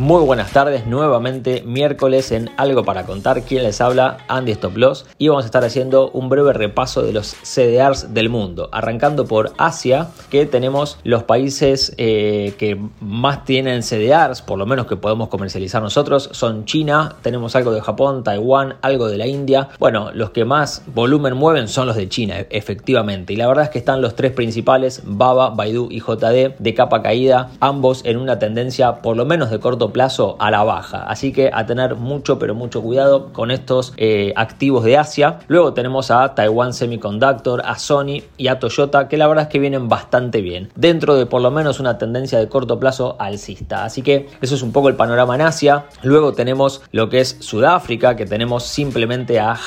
Muy buenas tardes, nuevamente miércoles en Algo para Contar. Quien les habla, Andy Stop Loss. Y vamos a estar haciendo un breve repaso de los CDRs del mundo. Arrancando por Asia, que tenemos los países eh, que más tienen CDRs, por lo menos que podemos comercializar nosotros, son China, tenemos algo de Japón, Taiwán, algo de la India. Bueno, los que más volumen mueven son los de China, efectivamente. Y la verdad es que están los tres principales, Baba, Baidu y JD, de capa caída, ambos en una tendencia por lo menos de corto plazo a la baja. Así que a tener mucho, pero mucho cuidado con estos eh, activos de Asia. Luego tenemos a Taiwan Semiconductor, a Sony y a Toyota, que la verdad es que vienen bastante bien. Dentro de por lo menos una tendencia de corto plazo alcista. Así que eso es un poco el panorama en Asia. Luego tenemos lo que es Sudáfrica, que tenemos simplemente a,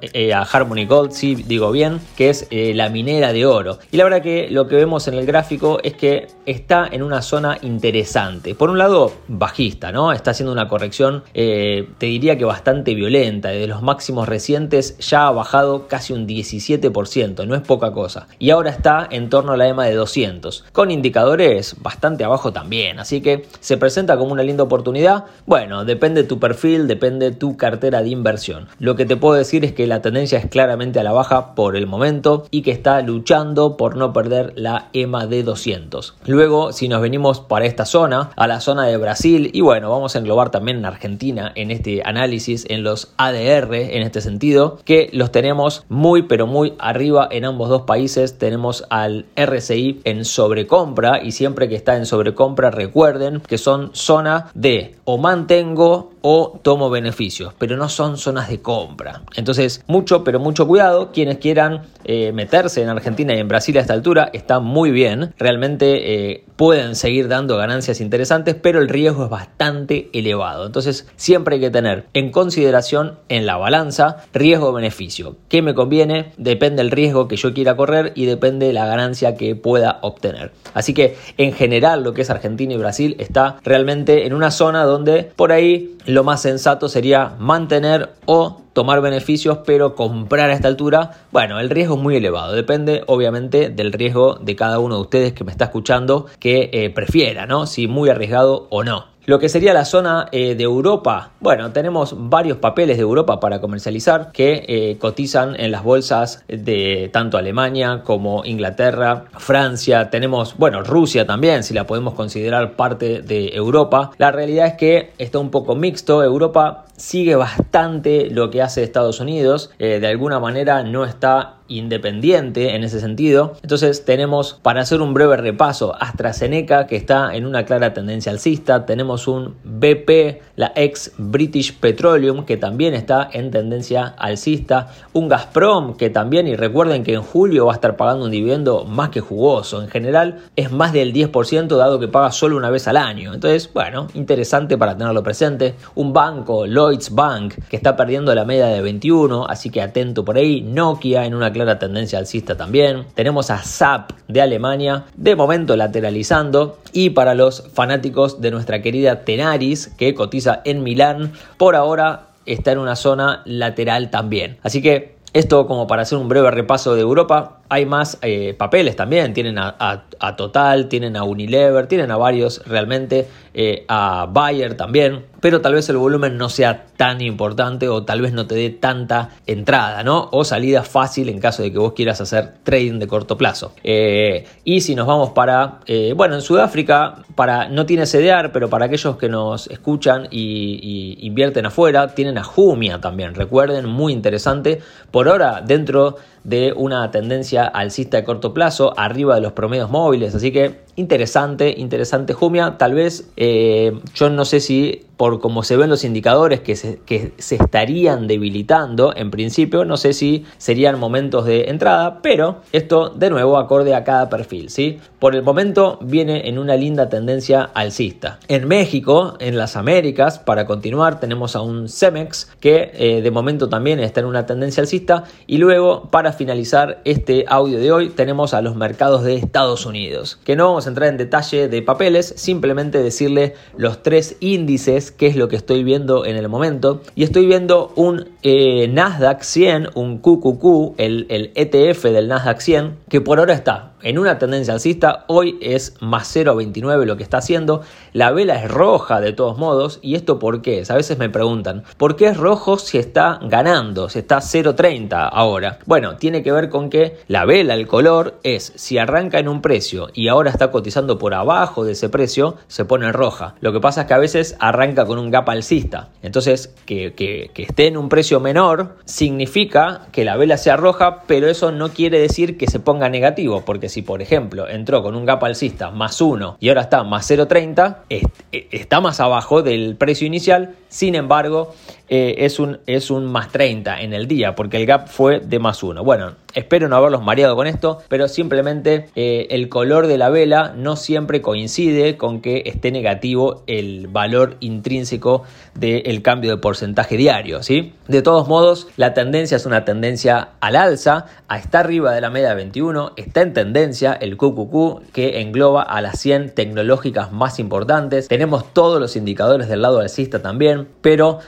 eh, a Harmony Gold, si digo bien, que es eh, la minera de oro. Y la verdad que lo que vemos en el gráfico es que está en una zona interesante. Por un lado, bajista Está haciendo una corrección, eh, te diría que bastante violenta. De los máximos recientes ya ha bajado casi un 17%, no es poca cosa. Y ahora está en torno a la EMA de 200, con indicadores bastante abajo también. Así que se presenta como una linda oportunidad. Bueno, depende de tu perfil, depende de tu cartera de inversión. Lo que te puedo decir es que la tendencia es claramente a la baja por el momento y que está luchando por no perder la EMA de 200. Luego, si nos venimos para esta zona, a la zona de Brasil y bueno, vamos a englobar también en Argentina en este análisis, en los ADR en este sentido, que los tenemos muy pero muy arriba en ambos dos países. Tenemos al RCI en sobrecompra y siempre que está en sobrecompra recuerden que son zona de o mantengo o tomo beneficios, pero no son zonas de compra. Entonces, mucho, pero mucho cuidado. Quienes quieran eh, meterse en Argentina y en Brasil a esta altura está muy bien. Realmente eh, pueden seguir dando ganancias interesantes, pero el riesgo es bastante elevado. Entonces, siempre hay que tener en consideración en la balanza riesgo-beneficio. ¿Qué me conviene? Depende del riesgo que yo quiera correr y depende de la ganancia que pueda obtener. Así que, en general, lo que es Argentina y Brasil está realmente en una zona donde por ahí lo más sensato sería mantener o tomar beneficios, pero comprar a esta altura, bueno, el riesgo es muy elevado. Depende, obviamente, del riesgo de cada uno de ustedes que me está escuchando que eh, prefiera, ¿no? Si muy arriesgado o no. Lo que sería la zona eh, de Europa, bueno, tenemos varios papeles de Europa para comercializar que eh, cotizan en las bolsas de tanto Alemania como Inglaterra, Francia, tenemos, bueno, Rusia también, si la podemos considerar parte de Europa. La realidad es que está un poco mixto, Europa sigue bastante lo que hace Estados Unidos, eh, de alguna manera no está independiente en ese sentido. Entonces tenemos, para hacer un breve repaso, AstraZeneca que está en una clara tendencia alcista, tenemos un BP, la ex British Petroleum que también está en tendencia alcista, un Gazprom que también, y recuerden que en julio va a estar pagando un dividendo más que jugoso, en general es más del 10% dado que paga solo una vez al año. Entonces, bueno, interesante para tenerlo presente. Un banco, Lloyds Bank, que está perdiendo la media de 21, así que atento por ahí. Nokia en una clara tendencia alcista también. Tenemos a SAP de Alemania, de momento lateralizando. Y para los fanáticos de nuestra querida Tenaris, que cotiza en Milán, por ahora está en una zona lateral también. Así que esto como para hacer un breve repaso de Europa. Hay más eh, papeles también, tienen a, Total, tienen a Unilever, tienen a varios realmente, eh, a Bayer también, pero tal vez el volumen no sea tan importante o tal vez no te dé tanta entrada, ¿no? O salida fácil en caso de que vos quieras hacer trading de corto plazo. Eh, y si nos vamos para, bueno, en Sudáfrica, para, no tiene CDR, pero para aquellos que nos escuchan y, y invierten afuera, tienen a Jumia también, recuerden, muy interesante. Por ahora, dentro de una tendencia alcista de corto plazo, arriba de los promedios móviles, así que interesante, interesante Jumia, tal vez eh, yo no sé si por cómo se ven los indicadores que se, que se estarían debilitando en principio, no sé si serían momentos de entrada, pero esto de nuevo acorde a cada perfil, ¿sí? por el momento viene en una linda tendencia alcista. En México, en las Américas, para continuar, tenemos a un Cemex que eh, de momento también está en una tendencia alcista. Y luego, para finalizar este audio de hoy, tenemos a los mercados de Estados Unidos, que no vamos a entrar en detalle de papeles, simplemente decirle los tres índices, que es lo que estoy viendo en el momento. Y estoy viendo un eh, Nasdaq 100, un QQQ, el, el ETF del Nasdaq 100, que por ahora está en una tendencia alcista, hoy es más 0,29 lo que está haciendo, la vela es roja de todos modos, y esto por qué, a veces me preguntan, ¿por qué es rojo si está ganando, si está 0,30 ahora? Bueno, tiene que ver con que la vela, el color, es si arranca en un precio y ahora está cotizando por abajo de ese precio, se pone roja. Lo que pasa es que a veces arranca con un gap alcista, entonces que, que esté en un precio menor significa que la vela sea roja, pero eso no quiere decir que se ponga negativo, porque si por ejemplo entró con un gap alcista más 1 y ahora está más 0,30, e, está más abajo del precio inicial, sin embargo eh, es, un, es un más 30 en el día, porque el gap fue de más 1. Bueno, espero no haberlos mareado con esto, pero simplemente eh, el color de la vela no siempre coincide con que esté negativo el valor intrínseco del cambio de porcentaje diario, ¿sí? De todos modos, la tendencia es una tendencia al alza, a estar arriba de la media 21, está en tendencia el QQQ que engloba a las 100 tecnológicas más importantes. Tenemos todos los indicadores del lado alcista también, pero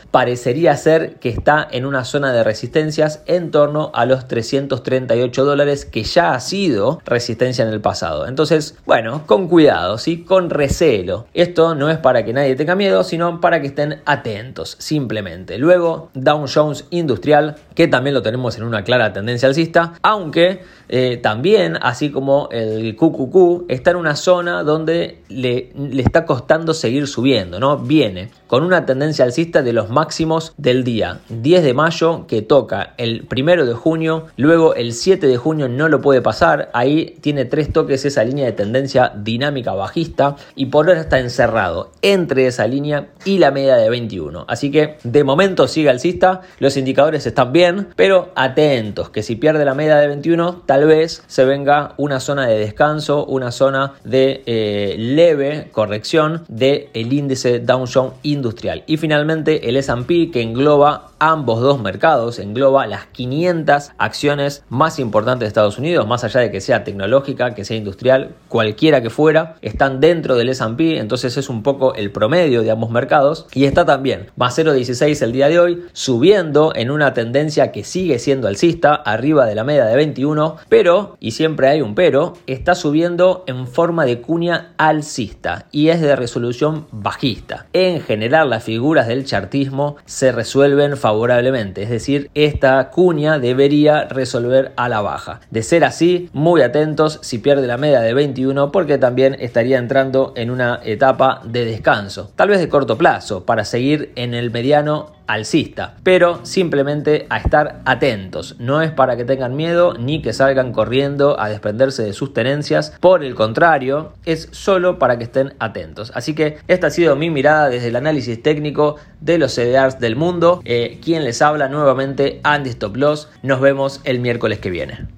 parecería ser que está en una zona de resistencias en torno a los 338 dólares que ya ha sido resistencia en el pasado. Entonces, bueno, con cuidado, ¿sí? con recelo. Esto no es para que nadie tenga miedo, sino para que estén atentos, simplemente. Luego, Dow Jones Industrial, que también lo tenemos en una clara tendencia alcista, aunque eh, también, así como el QQQ, está en una zona donde le, le está costando seguir subiendo, ¿no? Viene con una tendencia alcista de los máximos del día 10 de mayo que toca el primero de junio, luego el 7 de junio no lo puede pasar, ahí tiene tres toques esa línea de tendencia dinámica bajista y por ahora está encerrado entre esa línea y la media de 21. Así que de momento sigue alcista, los indicadores están bien, pero atentos que si pierde la media de 21 tal vez se venga una zona de descanso, una zona de eh, leve corrección del el índice Dow Jones industrial. Y finalmente el S&P que engloba ambos dos mercados, engloba las 500 acciones más importantes de Estados Unidos, más allá de que sea tecnológica, que sea industrial, cualquiera que fuera, están dentro del S&P, entonces es un poco el promedio de ambos mercados y está también más 0.16 el día de hoy, subiendo en una tendencia que sigue siendo alcista, arriba de la media de 21, pero, y siempre hay un pero, está subiendo en forma de cuña alcista y es de resolución bajista. En general las figuras del chartismo se resuelven favorablemente, es decir, esta cuña debería resolver a la baja. De ser así, muy atentos si pierde la media de 21 porque también estaría entrando en una etapa de descanso, tal vez de corto plazo, para seguir en el mediano alcista, pero simplemente a estar atentos. No es para que tengan miedo ni que salgan corriendo a desprenderse de sus tenencias, por el contrario, es solo para que estén atentos. Así que esta ha sido mi mirada desde el análisis técnico de los CDRs del mundo. Eh, quien les habla nuevamente, Andy Stop Loss. Nos vemos el miércoles que viene.